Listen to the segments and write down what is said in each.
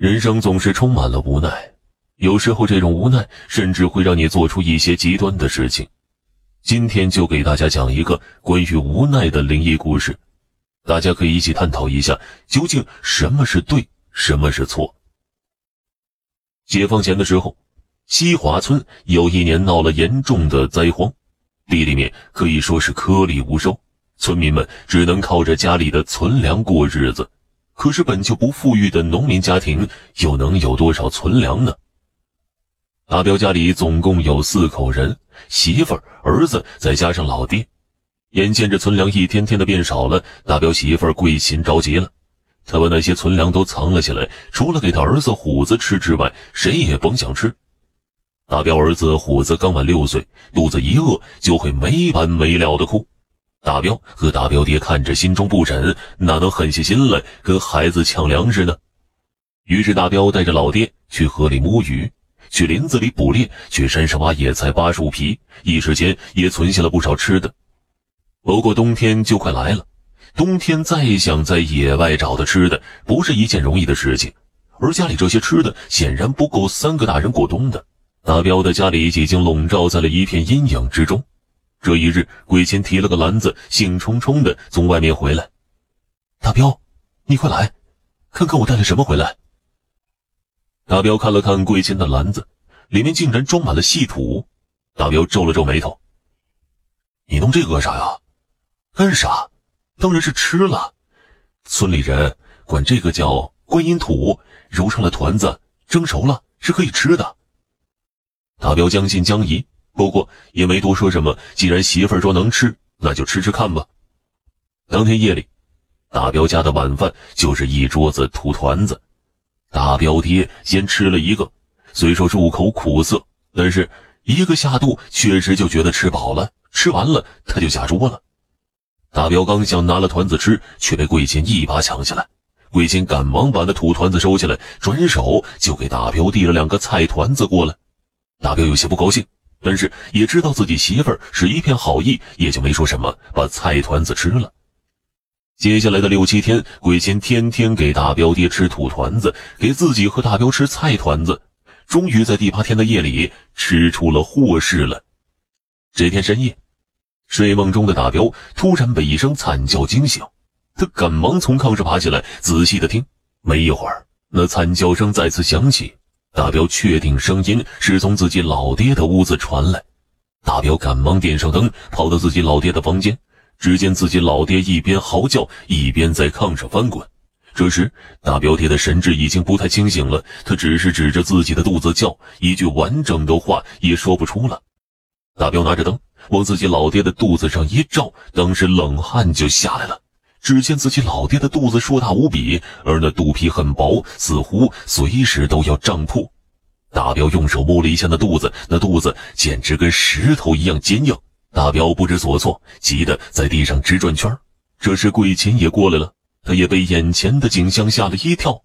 人生总是充满了无奈，有时候这种无奈甚至会让你做出一些极端的事情。今天就给大家讲一个关于无奈的灵异故事，大家可以一起探讨一下，究竟什么是对，什么是错。解放前的时候，西华村有一年闹了严重的灾荒，地里面可以说是颗粒无收，村民们只能靠着家里的存粮过日子。可是本就不富裕的农民家庭，又能有多少存粮呢？大彪家里总共有四口人，媳妇儿、儿子再加上老爹。眼见着存粮一天天的变少了，大彪媳妇儿桂琴着急了。他把那些存粮都藏了起来，除了给他儿子虎子吃之外，谁也甭想吃。大彪儿子虎子刚满六岁，肚子一饿就会没完没了的哭。大彪和大彪爹看着，心中不忍，哪能狠下心来跟孩子抢粮食呢？于是大彪带着老爹去河里摸鱼，去林子里捕猎，去山上挖野菜、扒树皮，一时间也存下了不少吃的。不过冬天就快来了，冬天再想在野外找到吃的，不是一件容易的事情。而家里这些吃的显然不够三个大人过冬的，大彪的家里已经笼罩在了一片阴影之中。这一日，桂琴提了个篮子，兴冲冲的从外面回来。大彪，你快来，看看我带了什么回来。大彪看了看桂琴的篮子，里面竟然装满了细土。大彪皱了皱眉头：“你弄这个干啥呀？干啥？当然是吃了。村里人管这个叫观音土，揉成了团子，蒸熟了是可以吃的。”大彪将信将疑。不过也没多说什么，既然媳妇儿说能吃，那就吃吃看吧。当天夜里，大彪家的晚饭就是一桌子土团子。大彪爹先吃了一个，虽说入口苦涩，但是一个下肚，确实就觉得吃饱了。吃完了，他就下桌了。大彪刚想拿了团子吃，却被桂琴一把抢下来。桂琴赶忙把那土团子收起来，转手就给大彪递了两个菜团子过来。大彪有些不高兴。但是也知道自己媳妇儿是一片好意，也就没说什么，把菜团子吃了。接下来的六七天，鬼仙天天给大彪爹吃土团子，给自己和大彪吃菜团子。终于在第八天的夜里，吃出了祸事了。这天深夜，睡梦中的大彪突然被一声惨叫惊醒，他赶忙从炕上爬起来，仔细的听。没一会儿，那惨叫声再次响起。大彪确定声音是从自己老爹的屋子传来，大彪赶忙点上灯，跑到自己老爹的房间。只见自己老爹一边嚎叫，一边在炕上翻滚。这时，大彪爹的神志已经不太清醒了，他只是指着自己的肚子叫，一句完整的话也说不出了。大彪拿着灯往自己老爹的肚子上一照，当时冷汗就下来了。只见自己老爹的肚子硕大无比，而那肚皮很薄，似乎随时都要胀破。大彪用手摸了一下那肚子，那肚子简直跟石头一样坚硬。大彪不知所措，急得在地上直转圈。这时桂琴也过来了，他也被眼前的景象吓了一跳。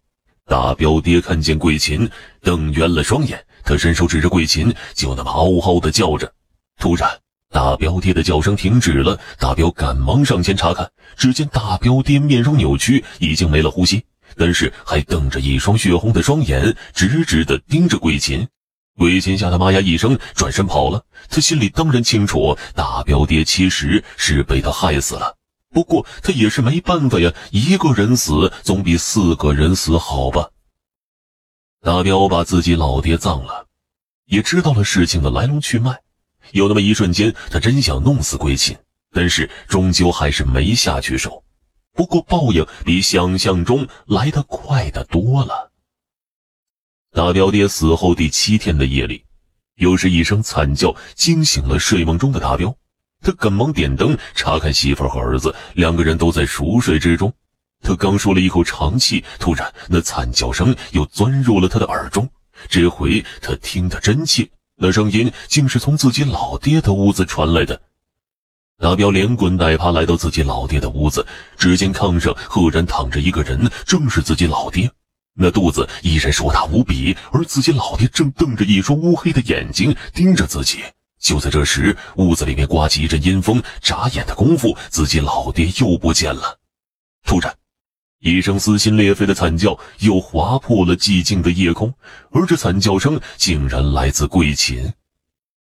大彪爹看见桂琴，瞪圆了双眼，他伸手指着桂琴，就那么嗷嗷的叫着。突然，大彪爹的叫声停止了，大彪赶忙上前查看，只见大彪爹面容扭曲，已经没了呼吸，但是还瞪着一双血红的双眼，直直的盯着桂琴。桂琴吓得妈呀一声，转身跑了。他心里当然清楚，大彪爹其实是被他害死了。不过他也是没办法呀，一个人死总比四个人死好吧。大彪把自己老爹葬了，也知道了事情的来龙去脉。有那么一瞬间，他真想弄死桂琴，但是终究还是没下去手。不过报应比想象中来得快得多了。大彪爹死后第七天的夜里，又是一声惨叫惊醒了睡梦中的大彪。他赶忙点灯查看媳妇和儿子，两个人都在熟睡之中。他刚说了一口长气，突然那惨叫声又钻入了他的耳中。这回他听得真切。那声音竟是从自己老爹的屋子传来的。大彪连滚带爬来到自己老爹的屋子，只见炕上赫然躺着一个人，正是自己老爹。那肚子依然硕大无比，而自己老爹正瞪着一双乌黑的眼睛盯着自己。就在这时，屋子里面刮起一阵阴风，眨眼的功夫，自己老爹又不见了。突然，一声撕心裂肺的惨叫又划破了寂静的夜空，而这惨叫声竟然来自桂琴。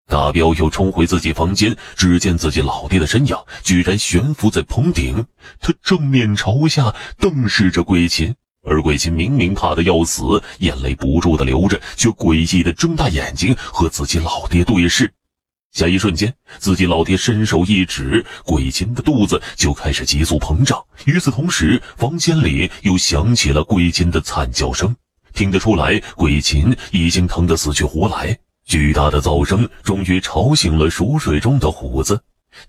大彪又冲回自己房间，只见自己老爹的身影居然悬浮在棚顶，他正面朝下瞪视着桂琴，而桂琴明明怕得要死，眼泪不住的流着，却诡异的睁大眼睛和自己老爹对视。下一瞬间，自己老爹伸手一指，鬼琴的肚子就开始急速膨胀。与此同时，房间里又响起了鬼琴的惨叫声，听得出来，鬼琴已经疼得死去活来。巨大的噪声终于吵醒了熟睡中的虎子，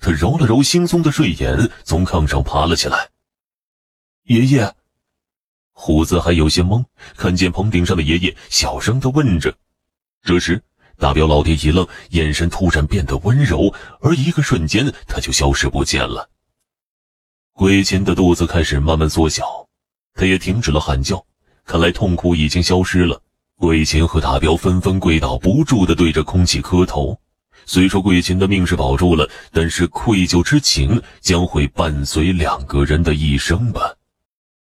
他揉了揉惺忪的睡眼，从炕上爬了起来。爷爷，虎子还有些懵，看见棚顶上的爷爷，小声的问着。这时，大彪老爹一愣，眼神突然变得温柔，而一个瞬间，他就消失不见了。桂琴的肚子开始慢慢缩小，他也停止了喊叫，看来痛苦已经消失了。桂琴和大彪纷纷跪倒，不住地对着空气磕头。虽说桂琴的命是保住了，但是愧疚之情将会伴随两个人的一生吧。